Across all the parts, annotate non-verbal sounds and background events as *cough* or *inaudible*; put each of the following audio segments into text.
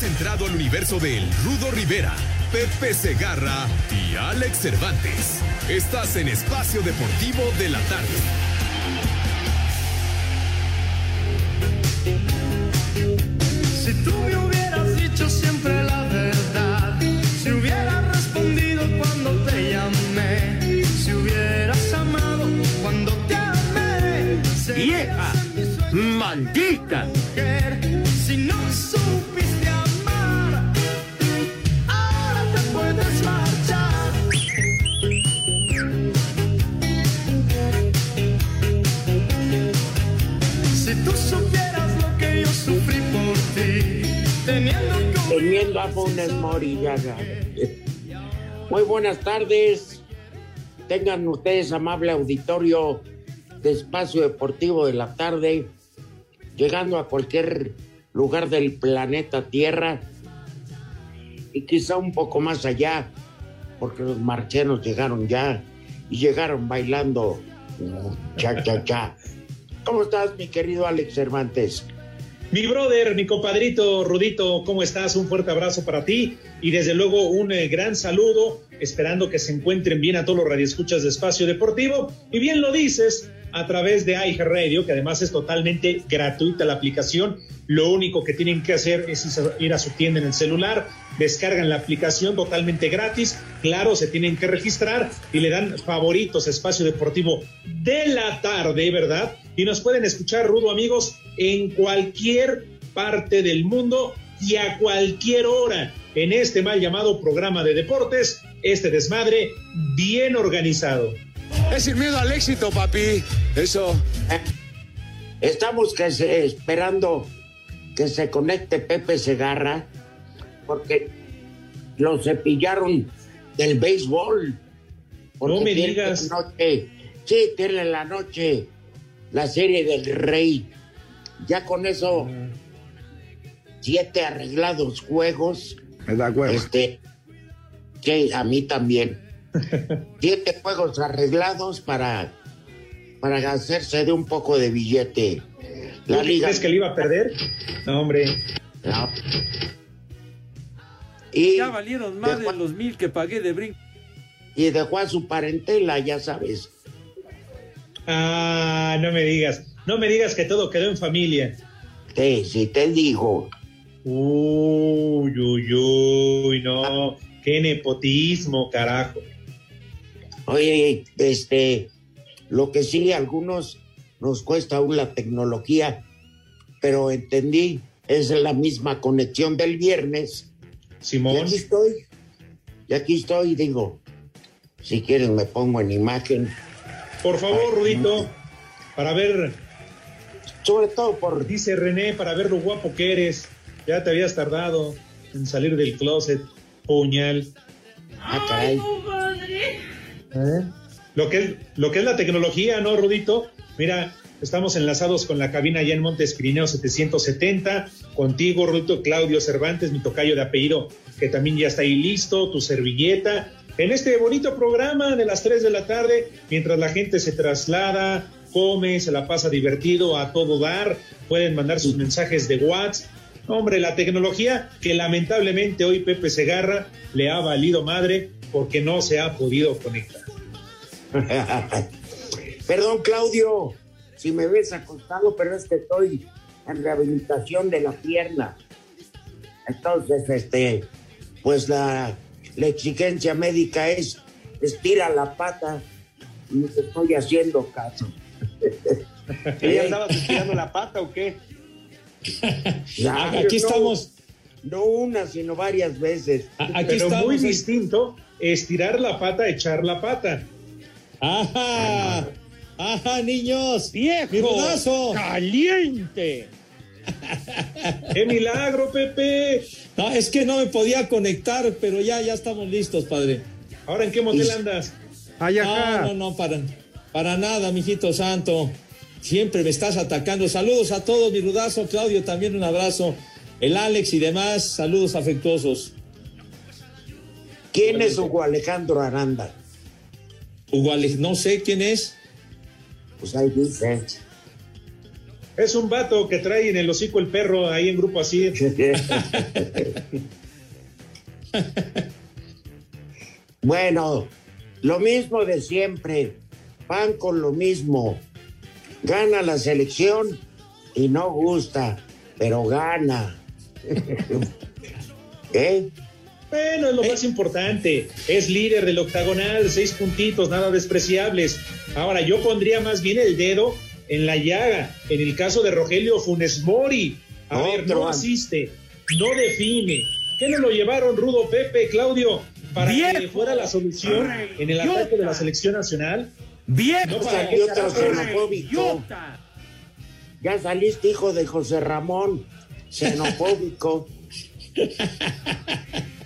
Has entrado al universo de El Rudo Rivera, Pepe Segarra y Alex Cervantes. Estás en Espacio Deportivo de la Tarde. Si tú me hubieras dicho siempre la verdad, si hubieras respondido cuando te llamé, si hubieras amado cuando te amé, ¡Vieja! ¡Maldita! mujer, si no teniendo a Funes Mori. Muy buenas tardes. Tengan ustedes amable auditorio de Espacio Deportivo de la Tarde, llegando a cualquier lugar del planeta Tierra y quizá un poco más allá, porque los marchenos llegaron ya y llegaron bailando cha cha cha. ¿Cómo estás, mi querido Alex Cervantes? Mi brother, mi compadrito Rudito, ¿cómo estás? Un fuerte abrazo para ti y desde luego un eh, gran saludo, esperando que se encuentren bien a todos los radioescuchas de Espacio Deportivo. Y bien lo dices, a través de iHeartRadio, que además es totalmente gratuita la aplicación. Lo único que tienen que hacer es ir a su tienda en el celular, descargan la aplicación totalmente gratis. Claro, se tienen que registrar y le dan favoritos Espacio Deportivo de la tarde, ¿verdad? Y nos pueden escuchar, Rudo, amigos, en cualquier parte del mundo y a cualquier hora en este mal llamado programa de deportes, este desmadre bien organizado. Es sin miedo al éxito, papi. Eso. Estamos que se- esperando que se conecte Pepe Segarra porque lo cepillaron del béisbol. No me digas. la noche- sí, tiene la noche la serie del rey. Ya con eso, siete arreglados juegos. Me da huevo. Este, que a mí también. *laughs* Siete juegos arreglados para, para hacerse de un poco de billete. La ¿Tú liga. ¿Crees que le iba a perder? No, hombre. No. Y, Ya valieron más de los mil que pagué de brinco. y dejó a su parentela, ya sabes. Ah, no me digas. No me digas que todo quedó en familia. Sí, sí, te digo. Uy, uy, uy, no. Qué nepotismo, carajo. Oye, este, lo que sí, a algunos nos cuesta aún la tecnología, pero entendí, es la misma conexión del viernes. Y Simón. aquí estoy. Y aquí estoy, digo, si quieren me pongo en imagen, Por favor, Rudito, para ver, sobre todo por dice René, para ver lo guapo que eres. Ya te habías tardado en salir del closet, puñal. Ah, caray. Lo que, es, lo que es la tecnología, ¿no, Rudito? Mira, estamos enlazados con la cabina allá en Montes Pirineo 770, contigo, Rudito, Claudio Cervantes, mi tocayo de apellido, que también ya está ahí listo, tu servilleta, en este bonito programa de las 3 de la tarde, mientras la gente se traslada, come, se la pasa divertido a todo dar, pueden mandar sus mensajes de WhatsApp. Hombre, la tecnología que lamentablemente hoy Pepe Segarra le ha valido madre porque no se ha podido conectar. *laughs* Perdón, Claudio, si me ves acostado, pero es que estoy en rehabilitación de la pierna. Entonces, este, pues la, la exigencia médica es estira la pata y te estoy haciendo caso. *laughs* ¿Y andabas estirando la pata o qué? *laughs* Ya, Aquí no, estamos. No una, sino varias veces. A- Aquí Pero estamos. muy distinto estirar la pata, echar la pata. ¡Ajá! ¡Ajá, niños! ¡Viejo! ¡Mi rodazo! ¡Caliente! *laughs* ¡Qué milagro, Pepe! No, es que no me podía conectar, pero ya, ya estamos listos, padre. ¿Ahora en qué motel andas? Ay, No, no, no, para, para nada, mijito santo. Siempre me estás atacando. Saludos a todos, mi rudazo, Claudio, también un abrazo. El Alex y demás, saludos afectuosos. ¿Quién es Hugo Alejandro Aranda? Hugo Alex, no sé quién es. Pues dice. Es un vato que trae en el hocico el perro ahí en grupo así. *laughs* bueno, lo mismo de siempre. Van con lo mismo. Gana la selección y no gusta, pero gana. *laughs* ¿Eh? Bueno, es lo más importante. Es líder del octagonal, seis puntitos, nada despreciables. Ahora, yo pondría más bien el dedo en la llaga, en el caso de Rogelio Funes Mori. A ver, no asiste, no define. ¿Qué no lo llevaron Rudo Pepe, Claudio, para que ¡Viejo! fuera la solución en el ataque de la selección nacional? ¡Viejo! No, para Salió qué otro carajo. xenofóbico. ¡Idiota! Ya saliste hijo de José Ramón, xenofóbico. *laughs*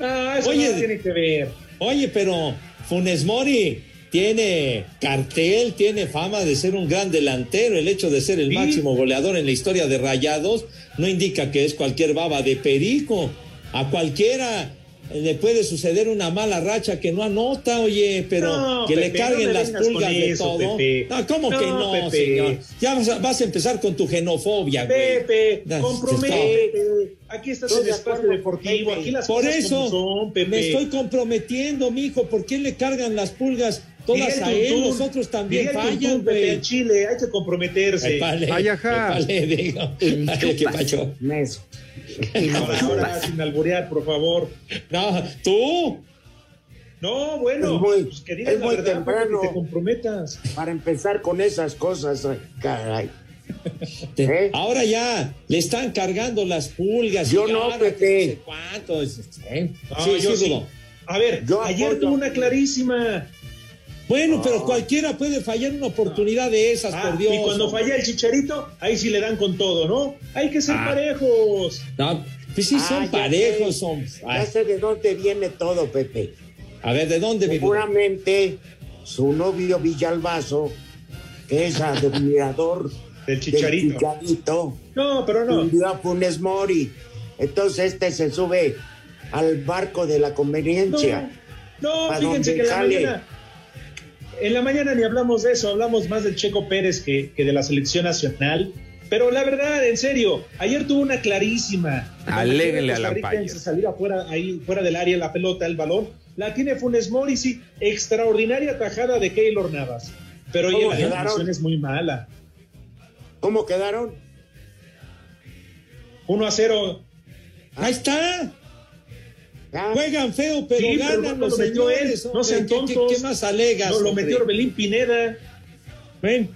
Ah, eso Oye, no tiene que ver. Oye, pero Funes Mori tiene cartel, tiene fama de ser un gran delantero. El hecho de ser el Sí. máximo goleador en la historia de Rayados no indica que es cualquier baba de perico. A cualquiera le puede suceder una mala racha que no anota, oye, pero No, que le carguen no las pulgas de eso, todo. Pepe. No, ¿cómo No, que no, Pepe. señor? Ya vas a, vas a empezar con tu xenofobia, güey. Pepe, Ya, comprométete. Aquí estás en de espacio deportivo. Aquí las Por cosas eso como son, Pepe. me estoy comprometiendo, mijo. ¿Por qué le cargan las pulgas todas a él? Tuntún, Los otros también fallan, güey. en Chile hay que comprometerse. Ay, ajá. *laughs* qué pacho. Mes. *laughs* Ahora, ahora, sin alborear, por favor. No, tú. No, bueno, Es muy- pues que digas es la muy verdad, temprano. que te comprometas. Para empezar con esas cosas, caray. Te- ¿Eh? Ahora ya le están cargando las pulgas. Yo no, Pepe. no sé cuánto. es- ¿eh? No, sí, yo sí. A ver, Yo ayer tuvo una clarísima. Bueno, pero cualquiera puede fallar una oportunidad de esas, Ah, por Dios. y cuando falla el chicharito, ahí sí le dan con todo, ¿no? Hay que ser Ah. parejos. No, pues sí, Ah, son ya parejos, sé. son. Ya sé de dónde viene todo, Pepe. a ver, ¿de dónde Rudo? Seguramente su novio Villalbazo, que es admirador Del *laughs* del chicharito. chicharito, No, pero no. hundió a Funes Mori. Entonces este se sube al barco de la No, conveniencia. no Pa' fíjense que la mañana. En la mañana ni hablamos de eso, hablamos más del Checo Pérez que, que de la selección nacional. Pero la verdad, en serio, ayer tuvo una clarísima. Aléguenle a la salir afuera, ahí fuera del área la pelota, el balón. La tiene Funes Mori, sí. Extraordinaria tajada de Keylor Navas. Pero oye, ¿Cómo la quedaron? es muy mala. ¿Cómo quedaron? 1 a 0. Ahí está. Juegan feo, pero Sí, pero ganan no los lo metió él, señores. no ¿Qué- qué- tontos. ¿Qué, más alegas? No, lo hombre? metió Orbelín Pineda. Ven.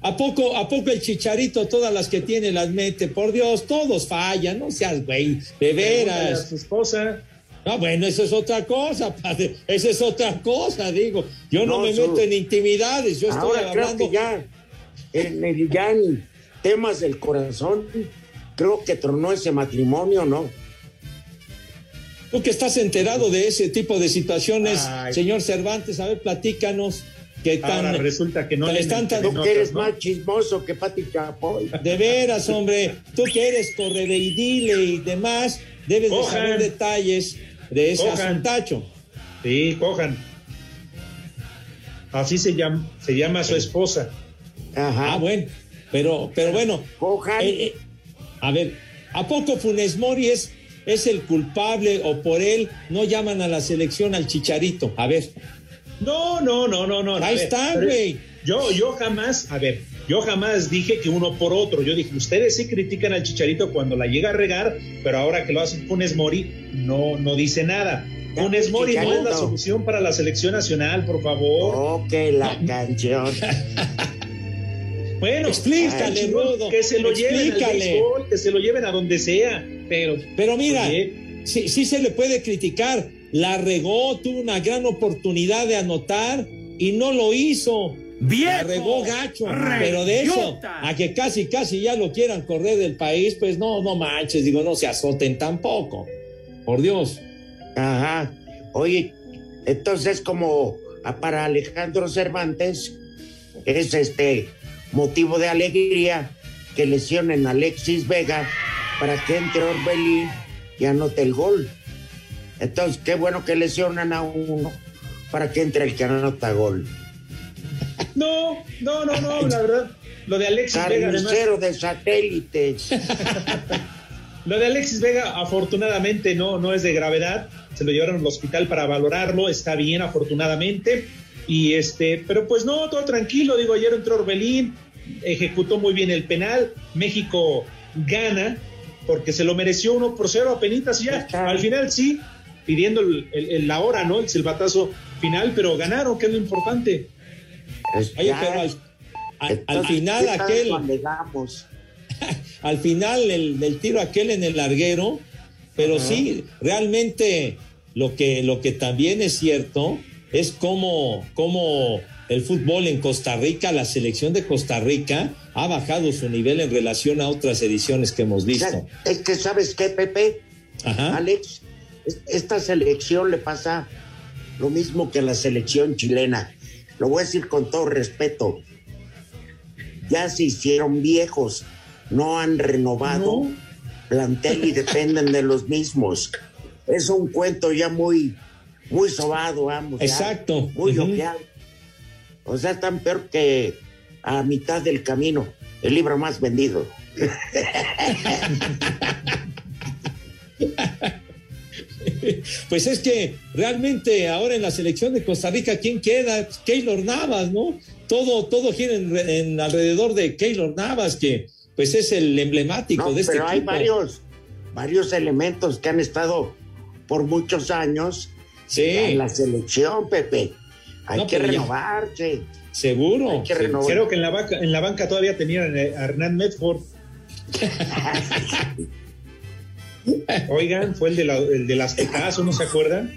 ¿A poco, ¿A poco el chicharito todas las que tiene las mete? Por Dios, todos fallan, no seas güey, de a veras. su esposa. No, bueno, eso es otra cosa, padre. Esa es otra cosa, digo. Yo no, No, me su- meto en intimidades, yo estoy Ahora creo hablando. que ya, en, el- ya en temas del corazón, creo que tronó ese matrimonio, ¿no? Tú que estás enterado de ese tipo de situaciones, Ay. señor Cervantes, a ver, platícanos. Que tan, Ahora resulta que no le están tan- Tú que eres ¿no? más chismoso que Pati Chapoy. De veras, hombre, tú que eres correveidile y demás, debes de Cojan. saber detalles de ese Cojan. asuntacho. Sí, cojan. Así se llama, se llama su esposa. Ajá. Ah, bueno, pero, pero bueno, Cojan. eh, eh, a ver, ¿a poco Funes Mori es, es el culpable o por él no llaman a la selección al chicharito? A ver, No, no, no, no, no. Ahí ver, está, güey. Yo, yo jamás, a ver, yo jamás dije que uno por otro. Yo dije, ustedes sí critican al Chicharito cuando la llega a regar, pero ahora que lo hace Funes Mori, no, no dice nada. Funes Mori no es la solución para la selección nacional, por favor. Que la *laughs* canción. Bueno, Explícale, Rudo, que se lo lleven al explícale. béisbol, que se lo lleven a donde sea, pero pero mira, Oye. sí, sí se le puede criticar. La regó, tuvo una gran oportunidad de anotar y no lo hizo. Viejo. La regó gacho, pero de eso, a que casi, casi ya lo quieran correr del país, pues no, no manches, digo, no se azoten tampoco. Por Dios. Ajá. Oye, entonces como para Alejandro Cervantes es este motivo de alegría que lesionen a Alexis Vega para que entre Orbelín y anote el gol. Entonces, qué bueno que lesionan a uno para que entre el que anota gol. No, no, no, no, la verdad. Lo de Alexis Vega, Carnicero de satélites. *laughs* lo de Alexis Vega, afortunadamente, no, no es de gravedad. Se lo llevaron al hospital para valorarlo, está bien, afortunadamente. Y este, pero pues no, todo tranquilo. Digo, ayer entró Orbelín, ejecutó muy bien el penal. México gana porque se lo mereció uno por cero a penitas y ya. Al final sí, pidiendo el- el- el- la hora, ¿no? El silbatazo final, pero ganaron, que es lo importante. Pues pero al, al- final ¿qué aquel, *laughs* al final el, del tiro aquel en el larguero, pero sí, realmente lo que, lo que también es cierto es cómo, cómo el fútbol en Costa Rica, la selección de Costa Rica, ha bajado su nivel en relación a otras ediciones que hemos visto. es que, ¿sabes qué, Pepe? Ajá. Alex, es- esta selección le pasa lo mismo que a la selección chilena. Lo voy a decir con todo respeto. Ya se hicieron viejos, no han renovado plantel y dependen de los mismos. Es un cuento ya muy, muy sobado, vamos. ya, Exacto. Muy Ujú. ojeado. O sea, están peor que a mitad del camino. El libro más vendido. *laughs* Pues es que realmente ahora en la selección de Costa Rica, ¿quién queda? Keylor Navas, ¿no? Todo, todo gira en, en alrededor de Keylor Navas, que pues es el emblemático No, de este pero hay varios, varios elementos que han estado por muchos años Sí, en la selección, Pepe. Hay No, que ya- renovarse. seguro. Hay que renovar. Creo que en la banca, en la banca todavía tenían eh, a Hernán Medford. *laughs* Oigan, fue el de, la, el de las Aztecaso, ¿no se acuerdan?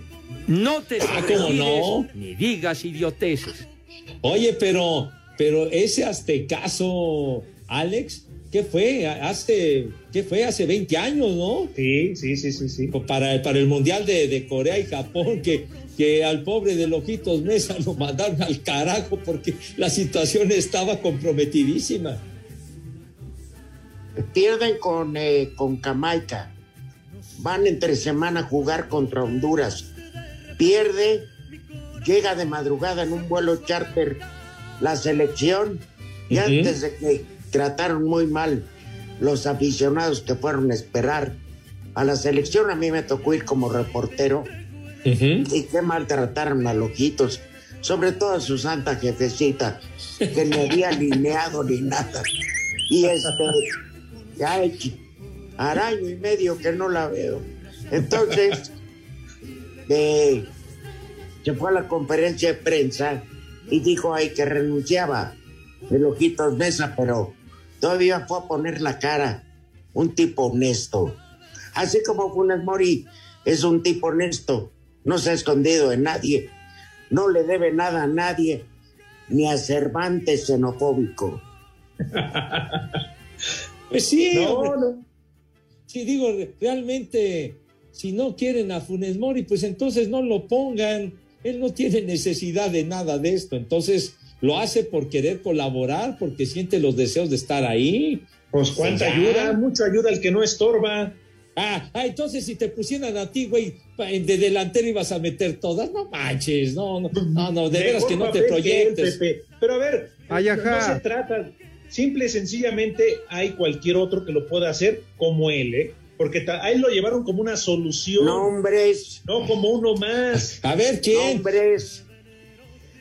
No te Ah, ¿cómo no? ni digas idioteces. Oye, pero, pero ese aztecaso, Alex, ¿qué fue? Hace, ¿qué fue? Hace 20 años, ¿no? Sí, sí, sí, sí, sí. Para, para el Mundial de, de Corea y Japón, que, que al pobre de Lojitos Mesa lo mandaron al carajo porque la situación estaba comprometidísima. Pierden con, eh, con Jamaica. Van entre semana a jugar contra Honduras. Pierde, llega de madrugada en un vuelo charter la selección y Ujú. antes de que trataron muy mal los aficionados que fueron a esperar a la selección, a mí me tocó ir como reportero y qué maltrataron a loquitos, sobre todo a su santa jefecita, que no había alineado ni nada. Y este, ya hay chi- hará año y medio que no la veo. Entonces, se fue a la conferencia de prensa y dijo ahí que renunciaba el Ojitos Mesa, pero todavía fue a poner la cara. Un tipo honesto. Así como Funes Mori es un tipo honesto, no se ha escondido de nadie, no le debe nada a nadie, ni a Cervantes xenofóbico. *laughs* Pues sí, No. Sí, digo, realmente, si no quieren a Funes Mori, pues entonces no lo pongan. Él no tiene necesidad de nada de esto. Entonces lo hace por querer colaborar, porque siente los deseos de estar ahí. Pues cuánta ayuda, mucha ayuda al que no estorba. Ah, ah, entonces si te pusieran a ti, güey, pa- de delantero ibas a meter todas. No manches, no, no, no, no de veras que no te papel que él, proyectes. Pero a ver, Ay, no se trata. Simple y sencillamente hay cualquier otro que lo pueda hacer como él, ¿eh? Porque ta- a él lo llevaron como una solución, no, Nombres, como uno más. A ver, ¿quién? nombres.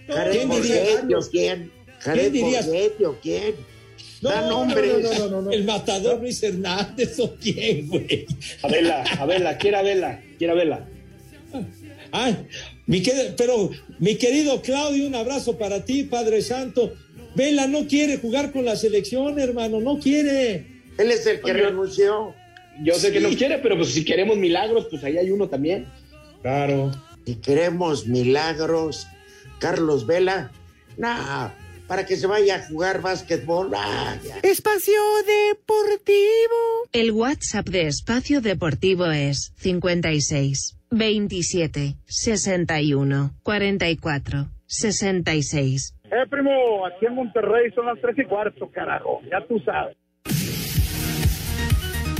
No, ¿quién diría? Borghetti, ¿o quién? Jared dirías? Borghetti, ¿o quién? No, Da no, no, nombres. no, no, no, no. ¿El matador Luis Hernández o quién, güey? A verla, a verla, quiera verla, quiera verla. Ay, mi pero mi querido Claudio, un abrazo para ti, Padre Santo. Vela no quiere jugar con la selección, hermano, no quiere. Él es el que Oye. renunció. Yo sé que no quiere, pero pues si queremos milagros, pues ahí hay uno también. Claro. Si queremos milagros, Carlos Vela, nah, para que se vaya a jugar básquetbol. Ah. Espacio Deportivo. El WhatsApp de Espacio Deportivo es 56 27 61 44 66. Eh, primo, aquí en Monterrey son las tres y cuarto, carajo. Ya tú sabes.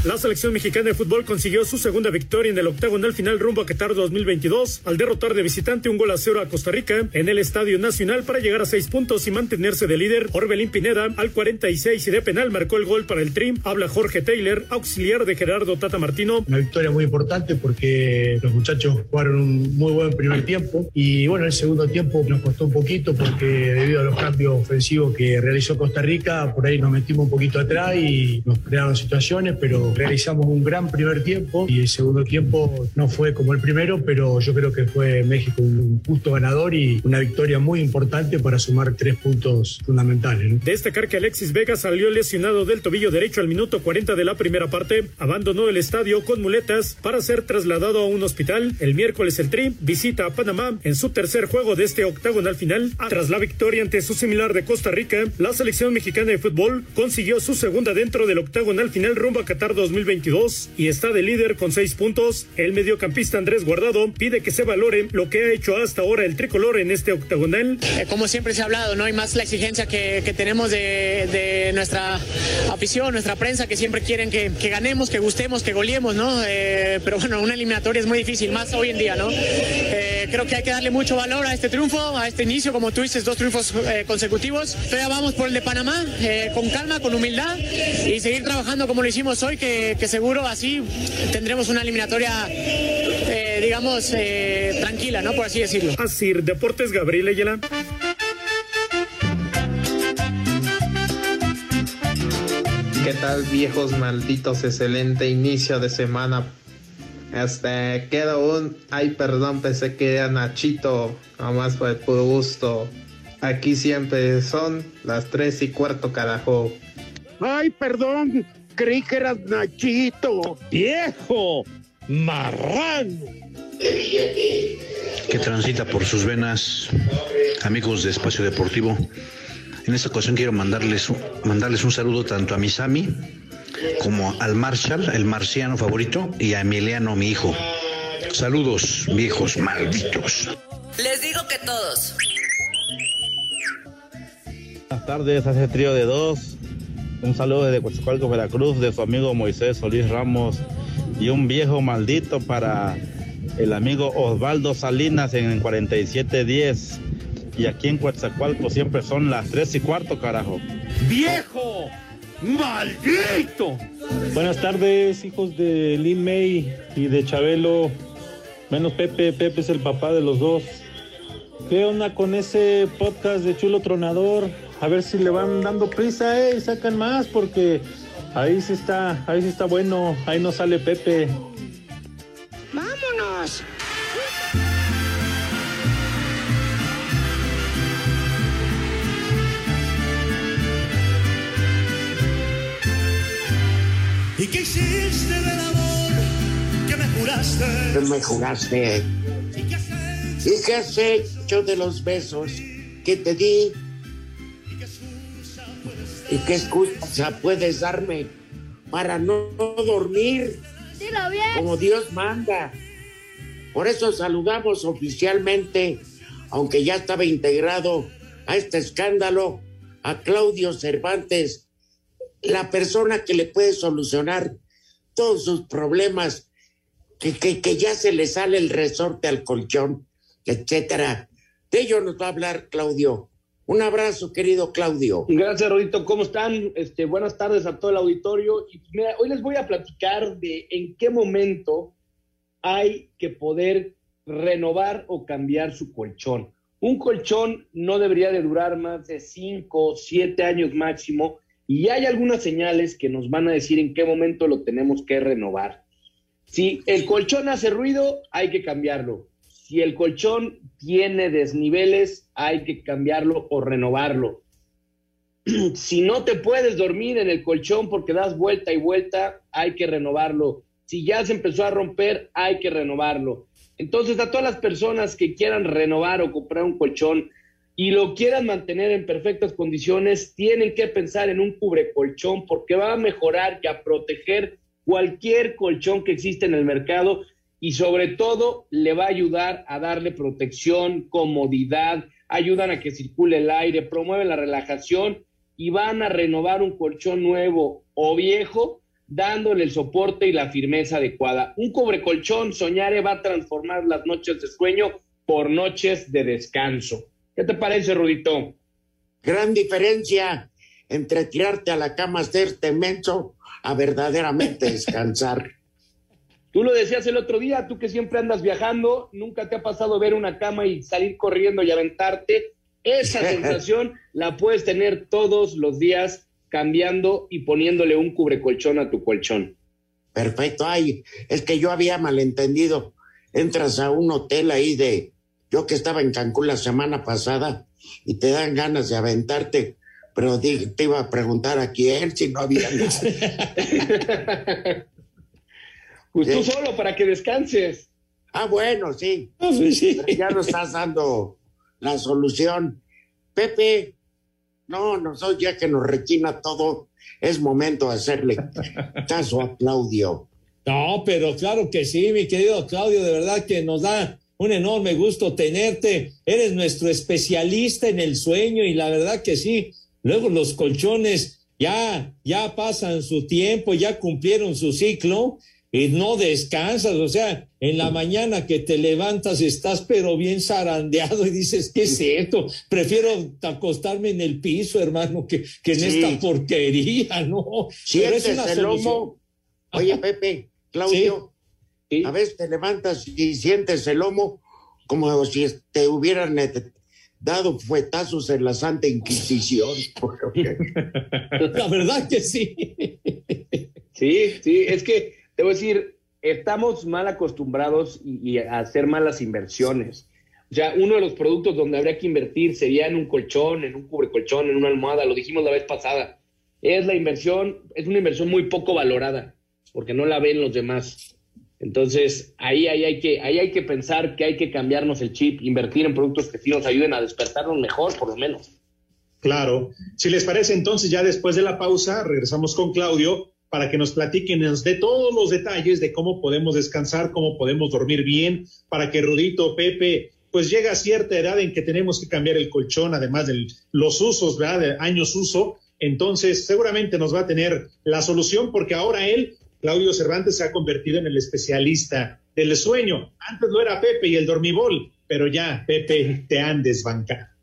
La selección mexicana de fútbol consiguió su segunda victoria en el octagonal final rumbo a Qatar 2022 al derrotar de visitante un gol a cero a Costa Rica en el Estadio Nacional para llegar a seis puntos y mantenerse de líder. Orbelín Pineda al 46 y de penal marcó el gol para el Trim. Habla Jorge Taylor, auxiliar de Gerardo Tata Martino. Una victoria muy importante porque los muchachos jugaron un muy buen primer tiempo y bueno, el segundo tiempo nos costó un poquito porque debido a los cambios ofensivos que realizó Costa Rica, por ahí nos metimos un poquito atrás y nos crearon situaciones, pero realizamos un gran primer tiempo y el segundo tiempo no fue como el primero, pero yo creo que fue México un justo ganador y una victoria muy importante para sumar tres puntos fundamentales. Destacar que Alexis Vega salió lesionado del tobillo derecho al minuto 40 de la primera parte, abandonó el estadio con muletas para ser trasladado a un hospital. El miércoles el Tri visita a Panamá en su tercer juego de este octagonal final. Tras la victoria ante su similar de Costa Rica, la selección mexicana de fútbol consiguió su segunda dentro del octagonal final rumbo a Qatar 2022 y está de líder con seis puntos. El mediocampista Andrés Guardado pide que se valore lo que ha hecho hasta ahora el tricolor en este octagonal. Eh, como siempre se ha hablado, ¿no? hay más la exigencia que, que tenemos de, de, nuestra afición, nuestra prensa, que siempre quieren que, que ganemos, que gustemos, que goleemos, ¿no? Eh, pero bueno, una eliminatoria es muy difícil, más hoy en día, ¿no? Eh, creo que hay que darle mucho valor a este triunfo, a este inicio, como tú dices, dos triunfos eh, consecutivos. Todavía vamos por el de Panamá, con calma, con humildad y seguir trabajando como lo hicimos hoy, que, que seguro así tendremos una eliminatoria, digamos, tranquila, ¿no? Por así decirlo. Así, Deportes Gabriel Ayala. ¿Qué tal viejos malditos? Excelente inicio de semana. Este, queda un... Ay, perdón, pensé que era Nachito. Nomás fue por gusto. Aquí siempre son las tres y cuarto, carajo. Ay, perdón. Creí que eras Nachito. ¡Viejo! ¡Marrano! Que transita por sus venas, amigos de Espacio Deportivo. En esta ocasión quiero mandarles, mandarles un saludo tanto a mi Sami como al Marshall, el marciano favorito, y a Emiliano, mi hijo. Saludos, viejos malditos. Les digo que todos. Buenas tardes, hace trío de dos. Un saludo desde Coatzacoalcos, Veracruz, de su amigo Moisés Solís Ramos. Y un viejo maldito para el amigo Osvaldo Salinas en el 4710. Y aquí en Coatzacoalcos siempre son las tres y cuarto, carajo. ¡Viejo! ¡Maldito! Buenas tardes, hijos de Lin May y de Chabelo. Menos Pepe, Pepe es el papá de los dos. ¿Qué onda con ese podcast de Chulo Tronador? A ver si le van dando prisa, eh, y sacan más, porque ahí sí está, ahí sí está bueno, ahí no sale Pepe. ¡Vámonos! ¿Y qué hiciste del amor que me juraste? Que me juraste. ¿Y qué has hecho de los besos que te di? ¿Y qué excusa puedes darme para no dormir? Dilo bien. Como Dios manda. Por eso saludamos oficialmente, aunque ya estaba integrado a este escándalo, a Claudio Cervantes, la persona que le puede solucionar todos sus problemas, que, que, que ya se le sale el resorte al colchón, etcétera. De ello nos va a hablar Claudio. Un abrazo, querido Claudio. Gracias, Rodito. ¿Cómo están? Este, buenas tardes a todo el auditorio. Y pues, mira, hoy les voy a platicar de en qué momento hay que poder renovar o cambiar su colchón. Un colchón no debería de durar más de cinco o siete años máximo y hay algunas señales que nos van a decir en qué momento lo tenemos que renovar. Si el colchón hace ruido, hay que cambiarlo. Si el colchón tiene desniveles, hay que cambiarlo o renovarlo. *clears throat* Si no te puedes dormir en el colchón porque das vuelta y vuelta, hay que renovarlo. Si ya se empezó a romper, hay que renovarlo. Entonces, a todas las personas que quieran renovar o comprar un colchón, y lo quieran mantener en perfectas condiciones, tienen que pensar en un cubrecolchón porque va a mejorar y a proteger cualquier colchón que existe en el mercado y sobre todo le va a ayudar a darle protección, comodidad, ayudan a que circule el aire, promueven la relajación y van a renovar un colchón nuevo o viejo dándole el soporte y la firmeza adecuada. Un cubrecolchón Soñare va a transformar las noches de sueño por noches de descanso. ¿Qué te parece, Rudito? Gran diferencia entre tirarte a la cama, hacerte menso, a verdaderamente descansar. *laughs* Tú lo decías el otro día, tú que siempre andas viajando, nunca te ha pasado ver una cama y salir corriendo y aventarte. Esa *laughs* sensación la puedes tener todos los días cambiando y poniéndole un cubrecolchón a tu colchón. Perfecto. Ay, es que yo había malentendido. Entras a un hotel ahí de, yo que estaba en Cancún la semana pasada y te dan ganas de aventarte, pero di- te iba a preguntar a quién si no había *laughs* nada. *laughs* Pues tú solo para que descanses. Ah, bueno, sí. pues Pero ya nos estás dando la solución. Pepe, no, nosotros ya que nos requina todo, es momento de hacerle *laughs* caso a Claudio. No, pero claro que sí, mi querido Claudio, de verdad que nos da un enorme gusto tenerte. Eres nuestro especialista en el sueño y la verdad que sí. Luego los colchones ya, ya pasan su tiempo, ya cumplieron su ciclo y no descansas. O sea, en la mañana que te levantas estás pero bien zarandeado y dices, ¿qué es esto? Prefiero acostarme en el piso, hermano, que, que en Sí. esta porquería, ¿no? Pero es Sientes una lomo. Oye, Pepe, Claudio, a veces te levantas y sientes el lomo como si te hubieran eh, dado fuetazos en la Santa Inquisición. *laughs* La verdad que sí. Sí, sí, es que te voy a decir, estamos mal acostumbrados y, a hacer malas inversiones. O sea, uno de los productos donde habría que invertir sería en un colchón, en un cubrecolchón, en una almohada, lo dijimos la vez pasada. Es la inversión, es una inversión muy poco valorada, porque no la ven los demás. Entonces, ahí, ahí, hay que, ahí hay que pensar que hay que cambiarnos el chip, invertir en productos que sí nos ayuden a despertarnos mejor, por lo menos. Claro. Si les parece, entonces ya después de la pausa regresamos con Claudio para que nos platiquen, dé todos los detalles de cómo podemos descansar, cómo podemos dormir bien, para que Rudito, Pepe, pues llega a cierta edad en que tenemos que cambiar el colchón, además de los usos, ¿verdad? De años uso. Entonces, seguramente nos va a tener la solución porque ahora él, Claudio Cervantes, se ha convertido en el especialista del sueño. Antes lo era Pepe y el dormibol, pero ya, Pepe, te han desbancado.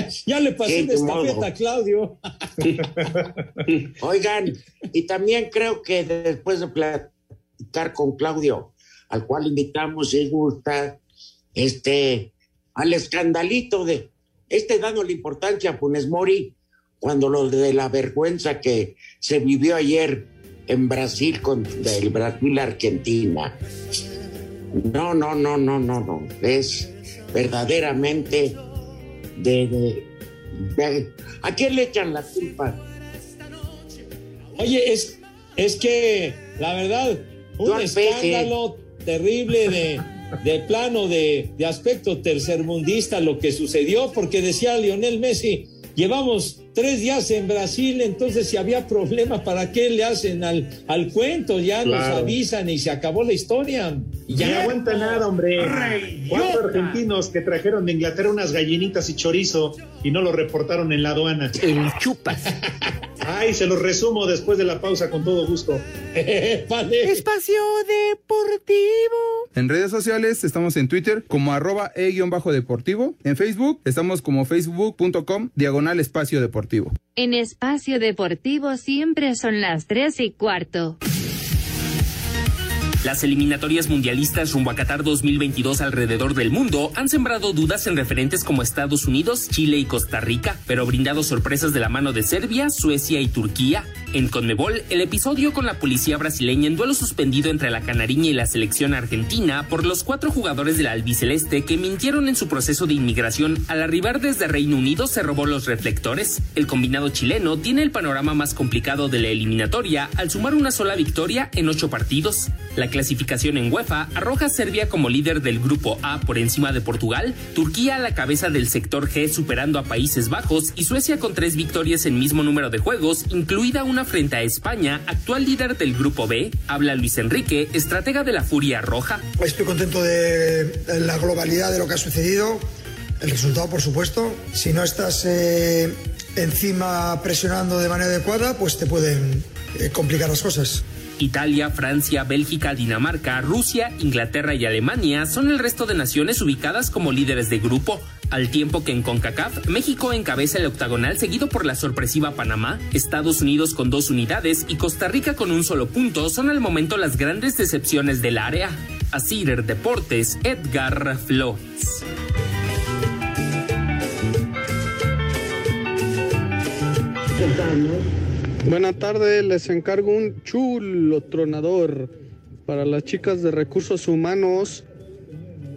*laughs* Ya le pasé de estafeta a Claudio. *laughs* Oigan, y también creo que después de platicar con Claudio, al cual invitamos, si gusta, este, al escandalito de, este dándole importancia a Funes Mori, cuando lo de la vergüenza que se vivió ayer en Brasil con el Brasil-Argentina. No, no, no, no, no, no. Es verdaderamente de, de- de- ¿A quién le echan la culpa? Oye, es, es que la verdad, un Yo al peje. escándalo terrible de, de plano, de, de aspecto tercermundista lo que sucedió, porque decía Lionel Messi, llevamos tres días en Brasil, entonces si había problema, ¿para qué le hacen al, al cuento? Ya nos avisan y se acabó la historia. Y Ya no aguanta nada, hombre. Cuatro argentinos que trajeron de Inglaterra unas gallinitas y chorizo y no lo reportaron en la aduana. El chupas. *laughs* Ay, se los resumo después de la pausa con todo gusto. *laughs* Espacio Deportivo. En redes sociales estamos en Twitter como arroba e-deportivo. En Facebook estamos como facebook.com diagonal espacio deportivo. En espacio deportivo siempre son las 3 y cuarto. Las eliminatorias mundialistas rumbo a Qatar 2022 alrededor del mundo han sembrado dudas en referentes como Estados Unidos, Chile y Costa Rica, pero brindado sorpresas de la mano de Serbia, Suecia y Turquía. En Conmebol, el episodio con la policía brasileña en duelo suspendido entre la Canariña y la selección argentina por los cuatro jugadores de la albiceleste que mintieron en su proceso de inmigración al arribar desde Reino Unido se robó los reflectores. El combinado chileno tiene el panorama más complicado de la eliminatoria al sumar una sola victoria en ocho partidos. La clasificación en UEFA arroja a Serbia como líder del grupo A por encima de Portugal, Turquía a la cabeza del sector G superando a Países Bajos y Suecia con tres victorias en mismo número de juegos, incluida una frente a España, actual líder del grupo B. Habla Luis Enrique, estratega de la Furia Roja. Estoy contento de la globalidad de lo que ha sucedido, el resultado por supuesto. Si no estás eh, encima presionando de manera adecuada, pues te pueden eh, complicar las cosas. Italia, Francia, Bélgica, Dinamarca, Rusia, Inglaterra y Alemania son el resto de naciones ubicadas como líderes de grupo, al tiempo que en CONCACAF, México encabeza el octagonal seguido por la sorpresiva Panamá, Estados Unidos con dos unidades y Costa Rica con un solo punto son al momento las grandes decepciones del área. Asir Deportes, Edgar Flores. Buenas tardes, les encargo un chulo tronador para las chicas de recursos humanos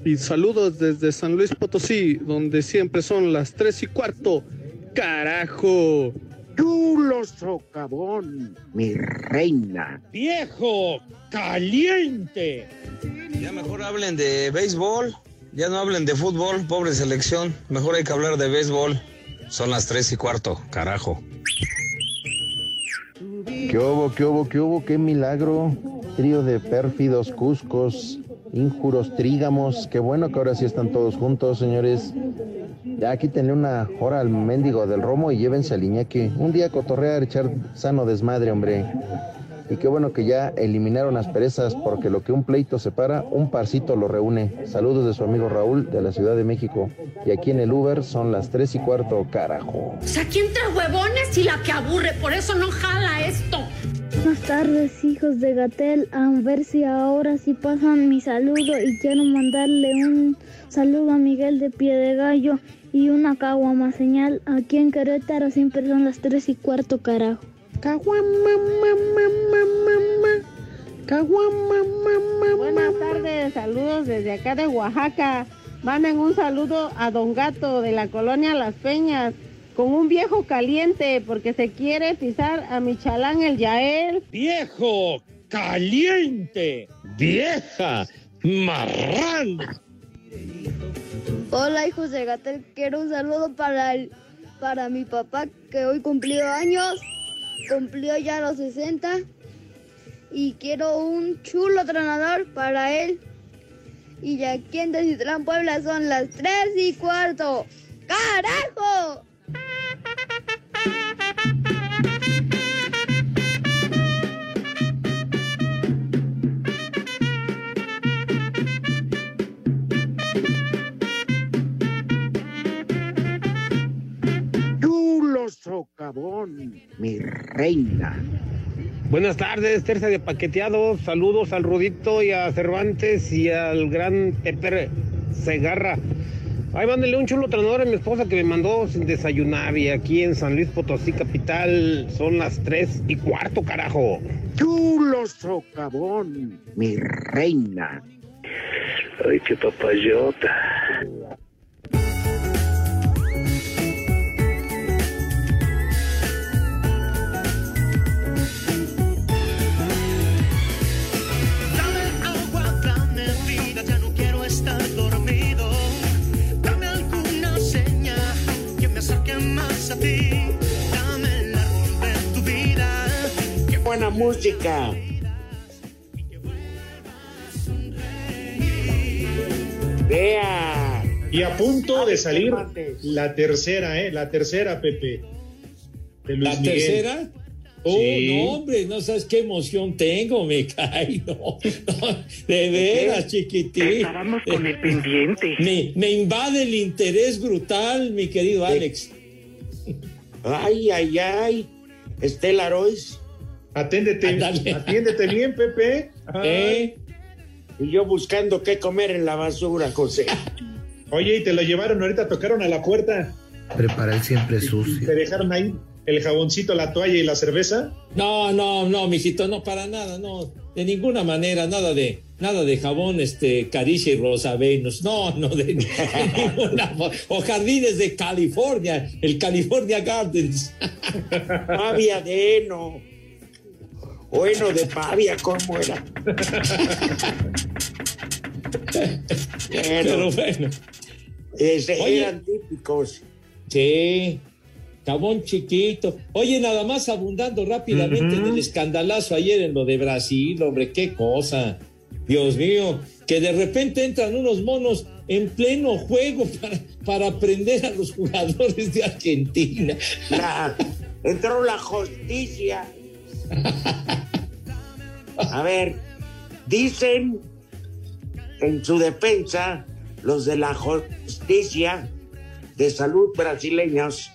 y saludos desde San Luis Potosí, donde siempre son las tres y cuarto. ¡Carajo! Chulo socavón, mi reina. ¡Viejo! ¡Caliente! Ya mejor hablen de béisbol, ya no hablen de fútbol, pobre selección. Mejor hay que hablar de béisbol. Son las tres y cuarto, carajo. ¿Qué hubo, qué hubo, qué hubo? ¡Qué milagro! Trío de pérfidos cuscos, injuros trígamos. Qué bueno que ahora sí están todos juntos, señores. Ya aquí tenle una hora al mendigo del romo y llévense al Iñaki. Un día cotorrear, echar sano desmadre, hombre. Y qué bueno que ya eliminaron las perezas, porque lo que un pleito separa, un parcito lo reúne. Saludos de su amigo Raúl de la Ciudad de México. Y aquí en el Uber son las tres y cuarto, carajo. O sea, aquí entre huevones y la que aburre, por eso no jala esto. Buenas tardes, hijos de Gatel. A ver si ahora sí pasan mi saludo y quiero mandarle un saludo a Miguel de Pie de Gallo y una caguama señal. Aquí en Querétaro siempre son las tres y cuarto, carajo. Buenas tardes, saludos desde acá de Oaxaca. Manden un saludo a Don Gato de la colonia Las Peñas con un viejo caliente porque se quiere pisar a mi chalán el Yael. ¡Viejo caliente! ¡Vieja marrana! Hola, hijos de Gatel. Quiero un saludo para, el, para mi papá que hoy cumplió años. Cumplió ya los 60. Y quiero un chulo tronador para él. Y aquí en Decitrán, Puebla, son las 3 y cuarto. ¡Carajo! Socavón, mi reina. Buenas tardes, tercia de paqueteados. Saludos al Rudito y a Cervantes y al gran Pepper Segarra. Ay, mándale un chulo tronador a mi esposa que me mandó sin desayunar. Y aquí en San Luis Potosí, capital, son las tres y cuarto, carajo. Chulo socavón, mi reina. Ay, qué papayota. Buena música. Vea. Y a punto de salir la tercera, ¿eh? La tercera, Pepe. De Luis ¿La Miguel. tercera? Oh, Sí. no, hombre, no sabes qué emoción tengo, me *laughs* cae, no, no, de veras, chiquitín. Estábamos con el pendiente. Me, me invade el interés brutal, mi querido Alex. Ay, ay, ay. Estela Royce. Atiéndete, Ándale. *laughs* atiéndete bien, Pepe. *laughs* ¿Eh? Y yo buscando qué comer en la basura, José. *laughs* Oye, y te lo llevaron ahorita, tocaron a la puerta. Prepara el siempre sucio. Te dejaron ahí el jaboncito, la toalla y la cerveza. No, no, no, mijito, no, para nada, no, de ninguna manera, nada de, nada de jabón, este, caricia y rosa Venus, no, no, de, de ninguna o jardines de California, el California Gardens. No había de heno. O heno de pavia, ¿cómo era? Pero bueno. Ese- Oye. eran típicos. Sí, jabón chiquito. Oye, nada más abundando rápidamente en el escandalazo ayer en lo de Brasil, hombre, qué cosa. Dios mío, que de repente entran unos monos en pleno juego *laughs* para, para aprender a los jugadores de Argentina. La- entró la justicia. A ver, dicen en su defensa los de la justicia de salud brasileños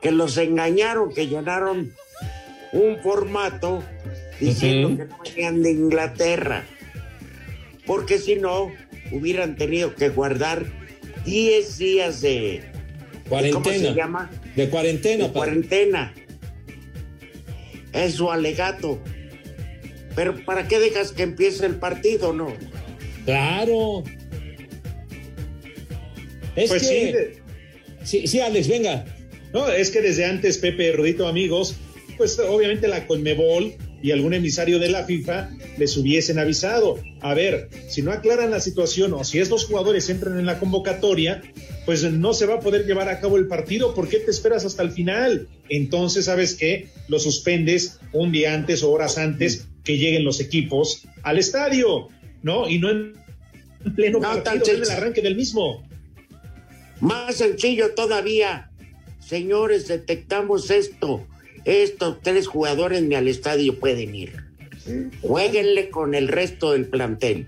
que los engañaron, que llenaron un formato diciendo que no venían de Inglaterra, porque si no hubieran tenido que guardar 10 días de Cuarentena. ¿Cómo se llama? De cuarentena, De cuarentena. Es su alegato. Pero ¿para qué dejas que empiece el partido, no? Claro. Es Pues sí, que. de- Sí, sí, Alex, venga. No, es que desde antes, Pepe Rodito, amigos, pues obviamente la Conmebol y algún emisario de la FIFA les hubiesen avisado. A ver, si no aclaran la situación o si estos jugadores entran en la convocatoria, pues no se va a poder llevar a cabo el partido. ¿Por qué te esperas hasta el final? Entonces, ¿sabes qué? Lo suspendes un día antes o horas antes que lleguen los equipos al estadio, ¿no? Y no en pleno No, partido, en el arranque del mismo. Más sencillo todavía. Señores, detectamos esto. Estos tres jugadores ni al estadio pueden ir. Jueguenle con el resto del plantel.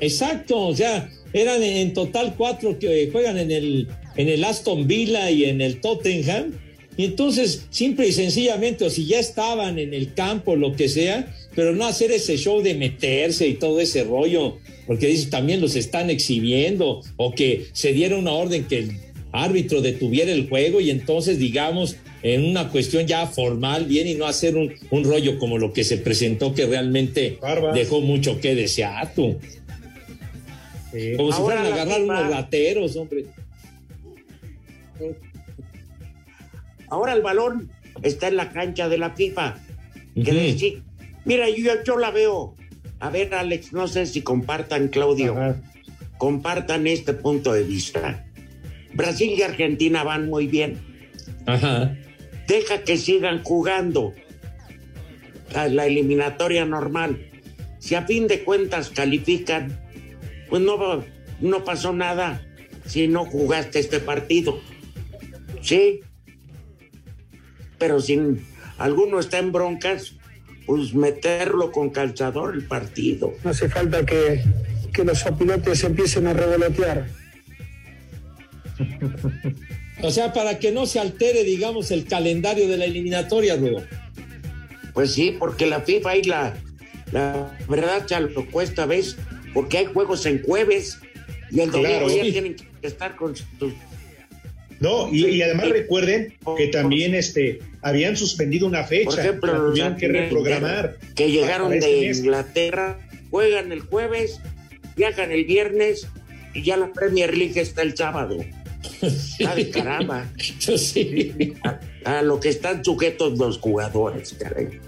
Exacto, o sea, eran en total cuatro que juegan en el, en el Aston Villa y en el Tottenham. Y entonces, simple y sencillamente, o si ya estaban en el campo, lo que sea, pero no hacer ese show de meterse y todo ese rollo, porque dices, también los están exhibiendo, o que se diera una orden que el árbitro detuviera el juego y entonces, digamos, en una cuestión ya formal, bien, y no hacer un, un rollo como lo que se presentó, que realmente Barbas. dejó mucho que desear, tú. Como si fueran a agarrar unos rateros, hombre. Ahora el balón está en la cancha de la FIFA. Ujú. decir, mira, yo, yo la veo. A ver, Alex, no sé si compartan, Claudio, compartan este punto de vista. Brasil y Argentina van muy bien. Ajá. Deja que sigan jugando a la eliminatoria normal. Si a fin de cuentas califican, pues no, no pasó nada si no jugaste este partido. Sí. Pero si alguno está en broncas, pues meterlo con calzador el partido. No hace falta que, que los opilotes empiecen a revolotear. *laughs* O sea, para que no se altere, digamos, el calendario de la eliminatoria, Rudo. Pues sí, porque la FIFA y la, la verdad ya lo cuesta, ¿ves? Porque hay juegos en jueves y el domingo Claro. ya Sí. tienen que estar con sus No, y, y además recuerden que también este habían suspendido una fecha, Por ejemplo, la tuvieron que reprogramar. que llegaron este de mes. Inglaterra, juegan el jueves, viajan el viernes y ya la Premier League está el sábado. De caramba. Sí. A, a lo que están sujetos los jugadores, caray.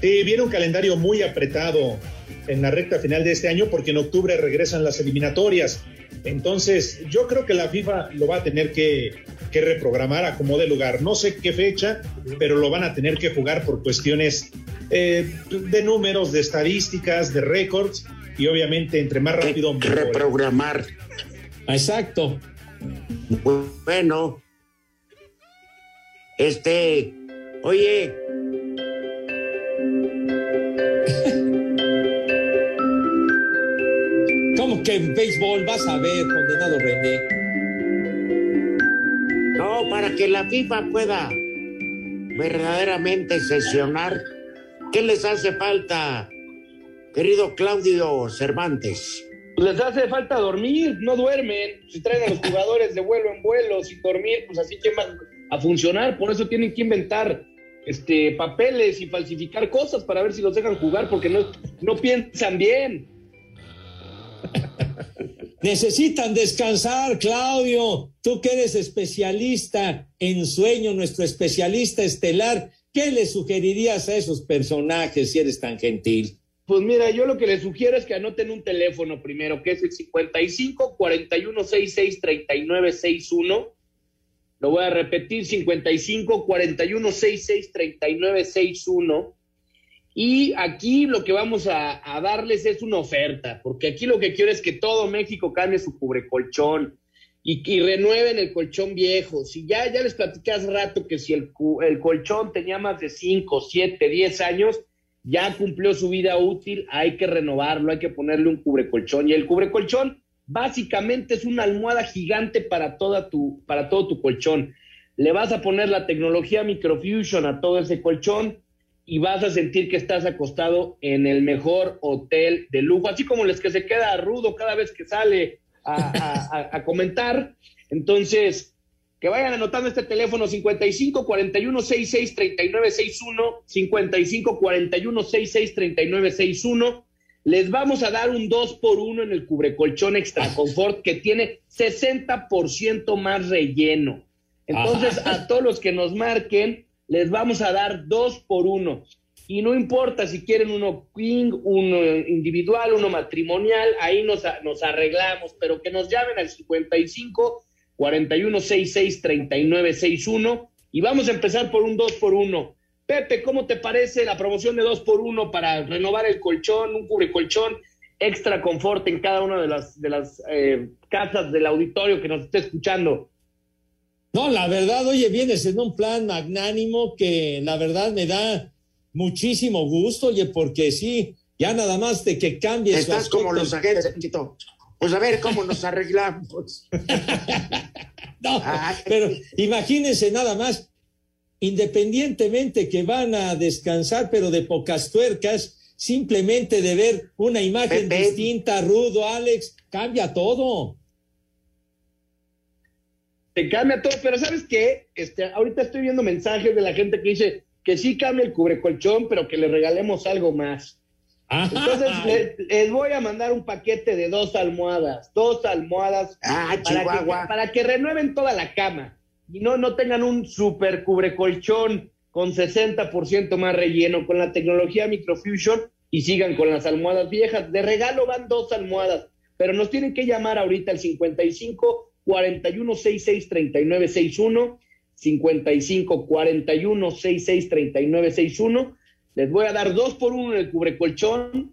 Sí, viene un calendario muy apretado en la recta final de este año porque en octubre regresan las eliminatorias. Entonces, yo creo que la FIFA lo va a tener que, que reprogramar a como de lugar. No sé qué fecha, pero lo van a tener que jugar por cuestiones eh, de números, de estadísticas, de récords y obviamente entre más rápido mejor. Reprogramar. Exacto. Bueno, este, oye, ¿Cómo que en béisbol vas a ver, condenado René? no, para que la FIFA pueda verdaderamente sesionar, ¿qué les hace falta, querido Claudio Cervantes? Les hace falta dormir, no duermen. Si traen a los jugadores de vuelo en vuelo sin dormir, pues así que van a funcionar. Por eso tienen que inventar este, papeles y falsificar cosas para ver si los dejan jugar, porque no, no piensan bien. *laughs* Necesitan descansar, Claudio. Tú que eres especialista en sueño, nuestro especialista estelar. ¿Qué ¿qué le sugerirías a esos personajes si eres tan gentil? Pues mira, yo lo que les sugiero es que anoten un teléfono primero, que es el 55 41 66 39 61. Lo voy a repetir, 55 41 66 39 61. Y aquí lo que vamos a, a, darles es una oferta, porque aquí lo que quiero es que todo México cambie su cubrecolchón y, y renueven el colchón viejo. Si ya, ya les platicé hace rato que si el, el colchón tenía más de 5, 7, 10 años, ya cumplió su vida útil, hay que renovarlo, hay que ponerle un cubrecolchón. Y el cubrecolchón básicamente es una almohada gigante para, toda tu, para todo tu colchón. Le vas a poner la tecnología microfusion a todo ese colchón y vas a sentir que estás acostado en el mejor hotel de lujo, así como les que se queda rudo cada vez que sale a, comentar. Entonces, que vayan anotando este teléfono 55 41 66 39 61 55 41 66 39 61 les vamos a dar un 2 por 1 en el cubrecolchón extra confort que tiene 60% más relleno. Entonces, Ajá. a todos los que nos marquen, les vamos a dar 2 por 1. Y no importa si quieren uno king, uno individual, uno matrimonial, ahí nos, nos arreglamos, pero que nos llamen al 55 4166-3961 y vamos a empezar por un 2 por 1 Pepe, ¿cómo te parece la promoción de 2 por 1 para renovar el colchón, un cubre colchón extra confort en cada una de las, de las eh, casas del auditorio que nos esté escuchando? No, la verdad, oye, vienes en un plan magnánimo que la verdad me da muchísimo gusto, oye, porque sí, ya nada más de que cambies. Estás como los agentes. Pues a ver cómo nos arreglamos. *laughs* no, pero imagínense nada más, independientemente que van a descansar, pero de pocas tuercas, simplemente de ver una imagen Pepe. distinta, Rudo, Alex, cambia todo. Te cambia todo, pero ¿sabes qué? Este, ahorita estoy viendo mensajes de la gente que dice que sí cambia el cubrecolchón, pero que le regalemos algo más. Entonces les, les, voy a mandar un paquete de dos almohadas, dos almohadas ah, para, que, para, que, renueven toda la cama y no, no tengan un super cubrecolchón con 60% más relleno con la tecnología microfusion y sigan con las almohadas viejas. De regalo van dos almohadas, pero nos tienen que llamar ahorita al 55 41 66 39 61 55 41 66 39 61 les voy a dar dos por uno en el cubrecolchón,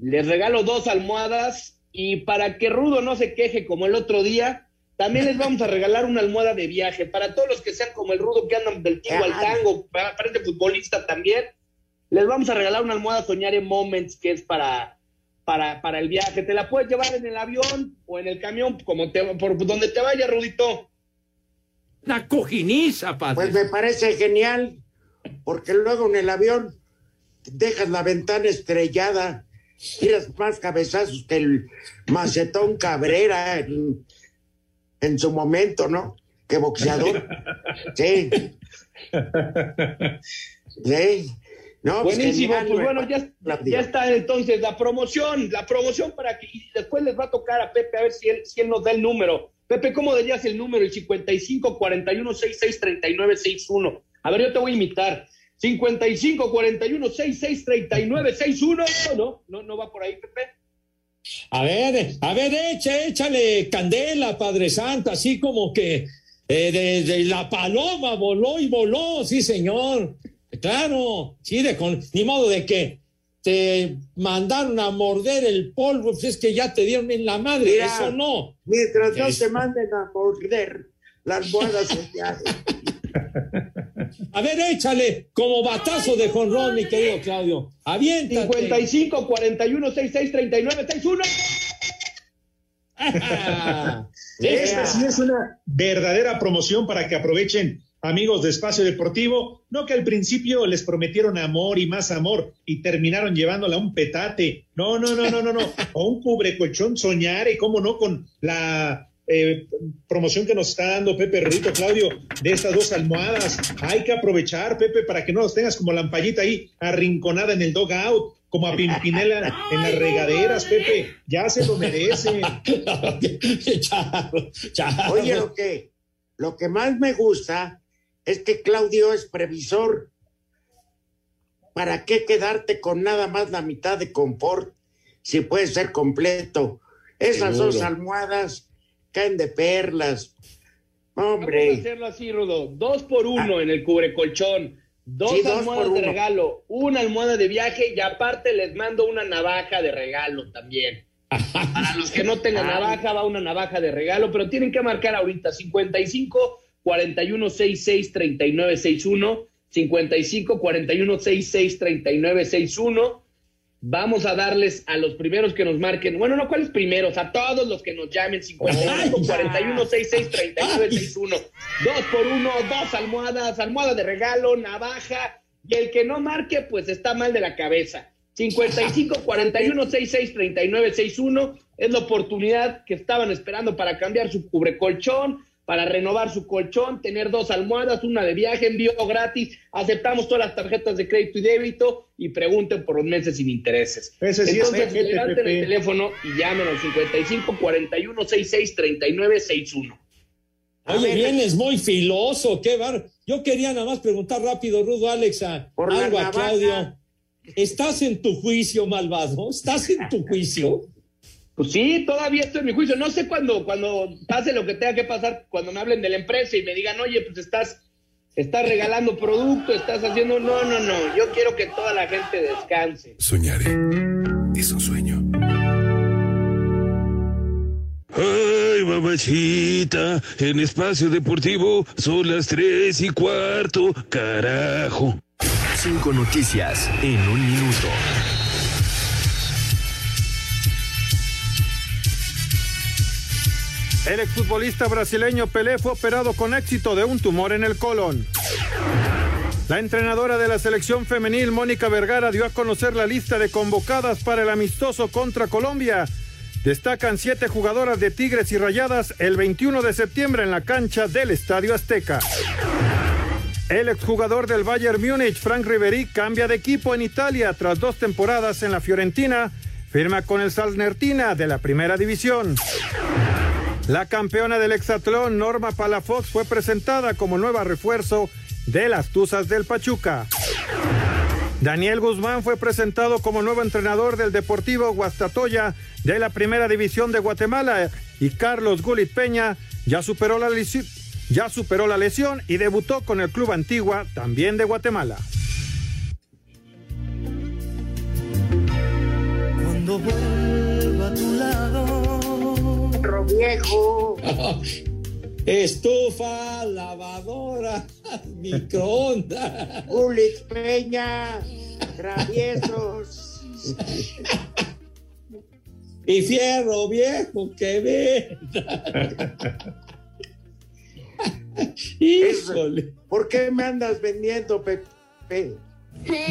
les regalo dos almohadas y para que Rudo no se queje como el otro día, también les vamos a regalar una almohada de viaje para todos los que sean como el Rudo que andan del tingo al tango, para, para este futbolista también. Les vamos a regalar una almohada Soñar en Moments que es para, para, para el viaje. Te la puedes llevar en el avión o en el camión, como te, por donde te vaya, Rudito. La cojiniza, padre. Pues me parece genial porque luego en el avión dejas la ventana estrellada, tiras más cabezazos que el macetón Cabrera en, en su momento, ¿no? Que boxeador. *laughs* Sí. Sí. No, Buenísimo, pues, pues bueno, ya, ya, está entonces la promoción, la promoción para que y después les va a tocar a Pepe a ver si él, si él nos da el número. Pepe, ¿cómo dirías el número? El 55 41 66 39 61. A ver, yo te voy a imitar. 55 41 66 39 61. No, no, no va por ahí, Pepe. A ver, a ver, echa, échale candela, Padre Santo, así como que eh, de, de, la paloma voló y voló, sí, señor. Claro, sí, de con, ni modo de que te mandaron a morder el polvo, pues es que ya te dieron en la madre, Mira, eso no. Mientras no se manden a morder las bodas sociales. A ver, échale como batazo de jonrón, mi querido Claudio. Aviéntate. 55 41 66 39 61. Esta sí es una verdadera promoción para que aprovechen, amigos de Espacio Deportivo. No que al principio les prometieron amor y más amor y terminaron llevándola a un petate. No, no, no, no, no, no. *laughs* O un cubrecolchón soñar y cómo no con la eh, promoción que nos está dando Pepe Rito, Claudio, de estas dos almohadas. Hay que aprovechar, Pepe, para que no los tengas como lampallita ahí arrinconada en el dogout, como a Pimpinela en *laughs* las regaderas, Pepe. Ya se lo merece. *laughs* Oye, lo que, lo que más me gusta es que Claudio es previsor ¿Para qué quedarte con nada más la mitad de confort si puede ser completo? Esas Seguro. dos almohadas caen de perlas. Vamos a Hombre, hacerlo así, Rodo. Dos por uno en el cubrecolchón. Dos Sí, almohadas de uno. regalo. Una almohada de viaje y aparte les mando una navaja de regalo también. *laughs* Para los que no tengan Ay. navaja, va una navaja de regalo, pero tienen que marcar ahorita 55 41 66 39 61 55 41 66 39 61 Vamos a darles a los primeros que nos marquen, bueno, no cuáles primeros, a todos los que nos llamen. 55 41 66 39 61. Dos por uno, dos almohadas, almohada de regalo, navaja, y el que no marque, pues está mal de la cabeza. 55 41 66 39 61 es la oportunidad que estaban esperando para cambiar su cubrecolchón, para renovar su colchón, tener dos almohadas, una de viaje, envío gratis, aceptamos todas las tarjetas de crédito y débito y pregunten por los meses sin intereses. Ese sí es Entonces, paquete, levanten Pepe. el teléfono y llamen al 55 41 66 39 61. Oye, vienes muy filoso, qué bar. Yo quería nada más preguntar rápido, Rudo Alexa, Por la algo a. Claudio. ¿Estás en tu juicio, malvado? ¿Estás en tu juicio? Pues sí, todavía estoy en mi juicio. No sé cuándo, cuando pase lo que tenga que pasar, cuando me hablen de la empresa y me digan, oye, pues estás, estás regalando producto, estás haciendo. No, no, no. Yo quiero que toda la gente descanse. Soñaré. Es un sueño. Ay, mamachita, en espacio deportivo son las tres y cuarto, carajo. Cinco noticias en un minuto. El exfutbolista brasileño Pelé fue operado con éxito de un tumor en el colon. La entrenadora de la selección femenil, Mónica Vergara, dio a conocer la lista de convocadas para el amistoso contra Colombia. Destacan siete jugadoras de Tigres y Rayadas el 21 de septiembre en la cancha del Estadio Azteca. El exjugador del Bayern Múnich, Frank Ribery, cambia de equipo en Italia tras dos temporadas en la Fiorentina. Firma con el Salernitana de la Primera División. La campeona del hexatlón, Norma Palafox, fue presentada como nueva refuerzo de las Tuzas del Pachuca. Daniel Guzmán fue presentado como nuevo entrenador del Deportivo Guastatoya de la Primera División de Guatemala y Carlos Gulit Peña ya superó la lesión, ya superó la lesión y debutó con el club Antigua, también de Guatemala. Cuando vuelva a tu lado. Viejo. *laughs* Estufa, lavadora, *laughs* microondas. Ulix Peña, traviesos. *laughs* Y fierro viejo que venda. Híjole. ¿Por qué me andas vendiendo, Pepe?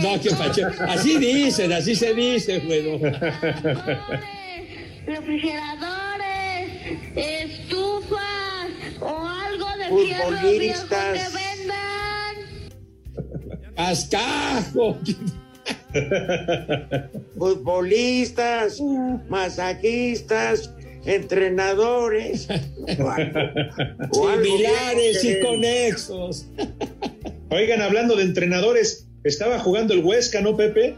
No, qué pacho. Así dicen, así se dice, bueno. refrigeradores, estufas o algo de fierro que vendan. Cascajo. *laughs* Futbolistas, masajistas, entrenadores. o *laughs* algo- o algo Similares que- y conexos. *laughs* Oigan, hablando de entrenadores, estaba jugando el Huesca, ¿no, Pepe?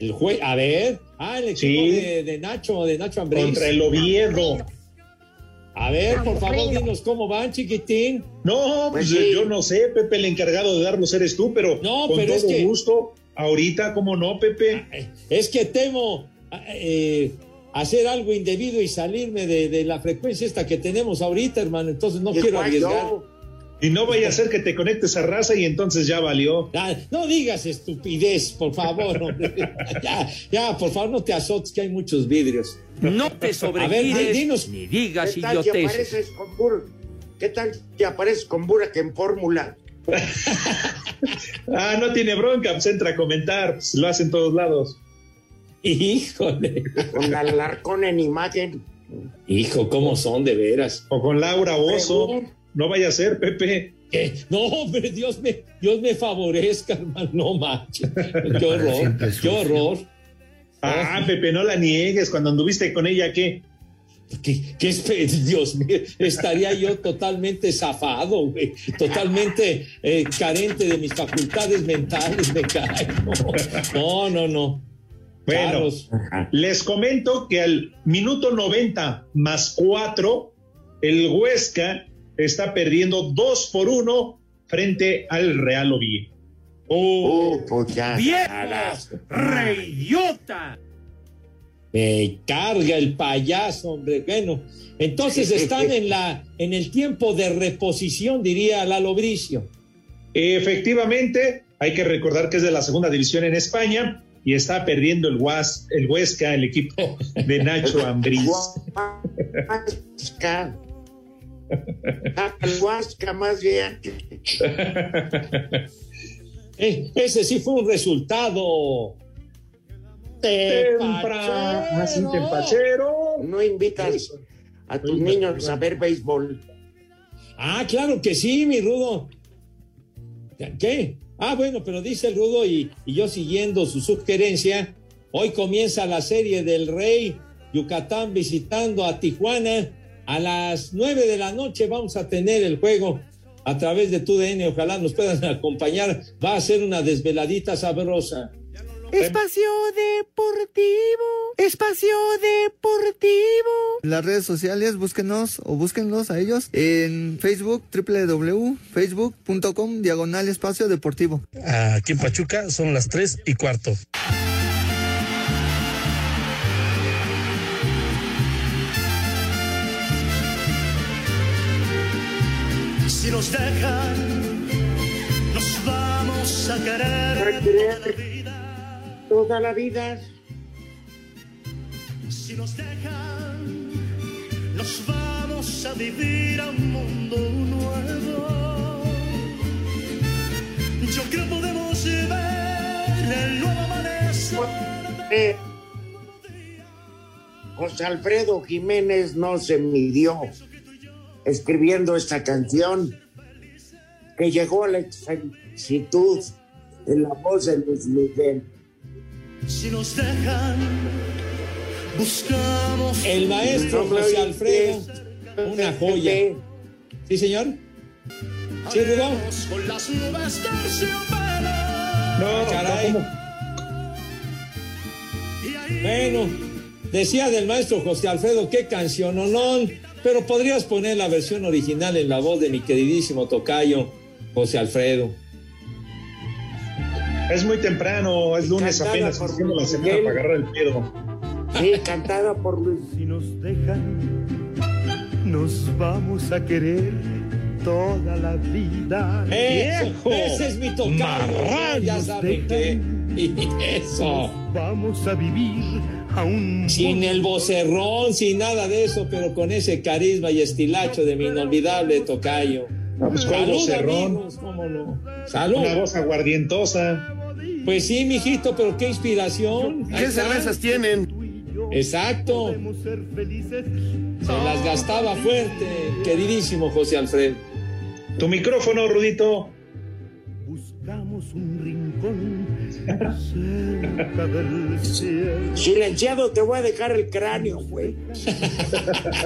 El juez, a ver. Ah, el equipo Sí. de, de Nacho, de Nacho Ambriz. Contra el Oviedo. A ver, por favor, dinos cómo van, chiquitín. No, pues Pues sí. yo no sé, Pepe, el encargado de darlos eres tú, pero No, con pero todo es que- gusto. Ahorita, ¿cómo no, Pepe? Es que temo eh, hacer algo indebido y salirme de, de la frecuencia esta que tenemos ahorita, hermano. Entonces no quiero arriesgar. yo. Y no vaya a ser que te conectes a raza y entonces ya valió. Ah, no digas estupidez, por favor. *laughs* ya, ya, por favor, no te azotes, que hay muchos vidrios. No te A ver, sobregires dinos. ni digas ¿Qué tal idioteces. apareces con Bur- ¿Qué tal si apareces con Burak en fórmula? *laughs* Ah, no tiene bronca, pues entra a comentar, pues lo hacen todos lados. Híjole. Con Alarcón en imagen. Hijo, ¿cómo son de veras? O con Laura Oso. No vaya a ser, Pepe. ¿Qué? No, hombre, Dios me, Dios me favorezca, hermano. No manches. Qué horror, qué horror. Ah, Pepe, no la niegues. Cuando anduviste con ella, ¿qué? ¿Qué, qué espe- Dios mío, estaría yo totalmente zafado, güey, totalmente eh, carente de mis facultades mentales, me cae. No, no, no. Bueno, Carlos. les comento que al minuto 90 más 4, el Huesca está perdiendo 2 por 1 frente al Real Oviedo. Oh, pues ya. ¡Viejo! ¡Reyota! Me carga el payaso, hombre. Bueno, entonces *laughs* están en la en el tiempo de reposición, diría Lalo Bricio. Efectivamente, hay que recordar que es de la segunda división en España y está perdiendo el, Huas- el Huesca, el equipo de Nacho *laughs* Ambriz. Huasca. Ah, el Huasca más bien. Eh, ese sí fue un resultado. Temprano, así tempachero. No invitas a tus niños a ver béisbol. Ah, claro que sí, mi Rudo. ¿Qué? Ah, bueno, pero dice el Rudo y, y yo siguiendo su sugerencia, hoy comienza la serie del Rey, Yucatán visitando a Tijuana. A las nueve de la noche vamos a tener el juego a través de TUDN. Ojalá nos puedan *laughs* acompañar. Va a ser una desveladita sabrosa. Espacio Deportivo, Espacio Deportivo. Las redes sociales, búsquenos o búsquenlos a ellos en Facebook, www.facebook.com, diagonal espacio deportivo. Aquí en Pachuca son las 3 y cuarto. Nos dejan, nos vamos a querer. Toda la vida. Si nos dejan, nos vamos a vivir a un mundo nuevo. Yo creo podemos ver el nuevo amanecer. Eh, José Alfredo Jiménez no se midió escribiendo esta canción que llegó a la exitud en la voz de Luis Miguel. Si nos dejan, buscamos. El maestro José Alfredo, una joya. ¿Sí, señor? ¿Sí, Rudo? No, caray. Bueno, decía del maestro José Alfredo, qué canción, no, pero podrías poner la versión original en la voz de mi queridísimo tocayo, José Alfredo. Es muy temprano, es lunes Cantada apenas por haciendo la semana Miguel. para agarrar el pedo. Sí, cantada por Luis. Si nos dejan, nos vamos a querer toda la vida. Eso, ese es mi tocayo. Marranos Ya saben que. Y *laughs* eso. Vamos a vivir a un Sin el vocerrón, sin nada de eso, pero con ese carisma y estilacho de mi inolvidable tocayo. Pues, ¿cuál Salud, vocerrón? amigos, cómo no. Salud. Una voz aguardientosa. Pues sí, mijito, pero qué inspiración. ¿Qué cervezas tienen? Exacto. ser felices. Se las gastaba fuerte, queridísimo José Alfredo. Tu micrófono, Rudito. Buscamos un rincón cerca del cielo. Silenciado, te voy a dejar el cráneo, güey.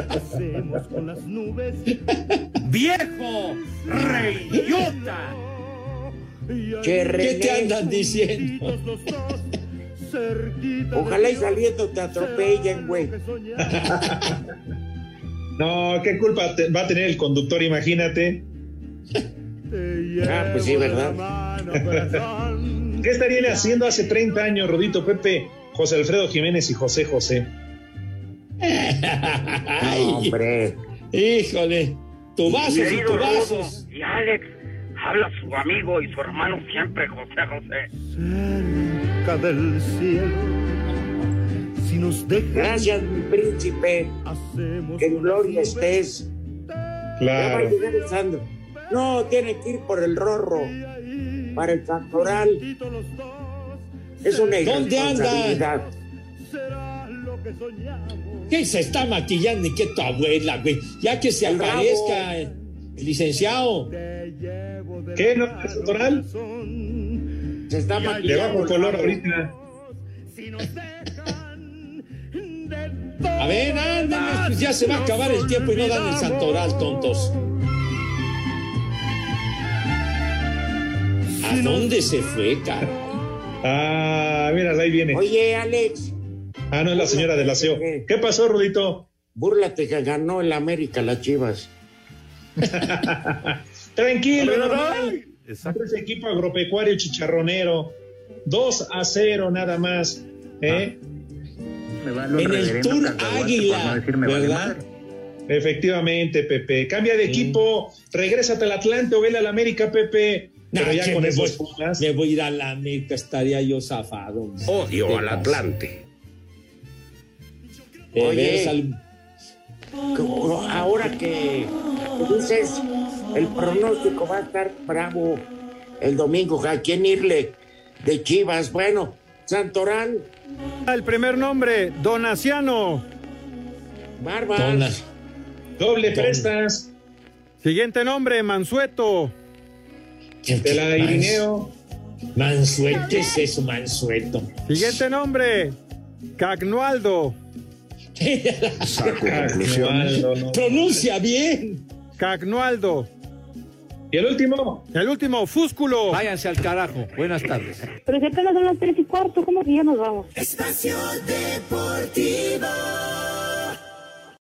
Hacemos con las nubes. ¡Viejo! ¡Reyota! ¿Qué te andan diciendo? Ojalá y saliendo te atropellen, güey. No, ¿qué culpa te- va a tener el conductor? Imagínate. Ah, pues sí, ¿verdad? ¿Qué estarían haciendo hace 30 años, Rudito Pepe, José Alfredo Jiménez y José José? *laughs* Ay, Hombre. híjole, tu vaso y vasos. y Alex, habla su amigo y su hermano siempre, José José. cerca del cielo. Si nos dejan, Gracias, mi príncipe. hacemos Que en gloria estés. Ya va a llegar el Sandro. No, tiene que ir por el rorro. Para el factoral. Es una ¿Dónde anda? irresponsabilidad. Será lo que soñamos. ¿Qué se está maquillando y qué tu abuela, güey? Ya que se aparezca el licenciado. ¿Qué? ¿No es natural? Se está Le maquillando. bajo el color ahorita. A ver, ándale, pues ya se va a acabar el tiempo y no dan el santoral, tontos. ¿A dónde se fue, cara? Ah, mira, ahí viene. Oye, Alex. Ah, no, es la señora del aseo. ¿Qué pasó, Rudito? Búrlate que ganó el América las Chivas. *laughs* Tranquilo, normal. Es equipo agropecuario chicharronero. 2 a 0 nada más. ¿eh? En el Tour Águila, ¿verdad? Efectivamente, Pepe. Cambia de equipo, regrésate al Atlante o vele al América, Pepe. Pero ya con me, voy, Pumas. me voy a ir a la América, estaría yo zafado. Odio ¿Qué al pasa? Atlante. Oye. al- Ahora que dices, el pronóstico va a estar bravo el domingo. ¿A quién irle? De Chivas. Bueno, Santorán, El primer nombre, Donaciano. Barbas. Dona- Doble prestas. Siguiente nombre, Mansueto. De la Irineo. Mansueto, ¿qué es eso, Mansueto? Siguiente nombre, Cagnualdo. Saco conclusiones. no, no. Pronuncia bien. Cagnualdo. Y el último. El último, Fúsculo. Váyanse al carajo. Buenas tardes. Pero si apenas son las tres y cuarto, ¿cómo que ya nos vamos? Espacio Deportivo.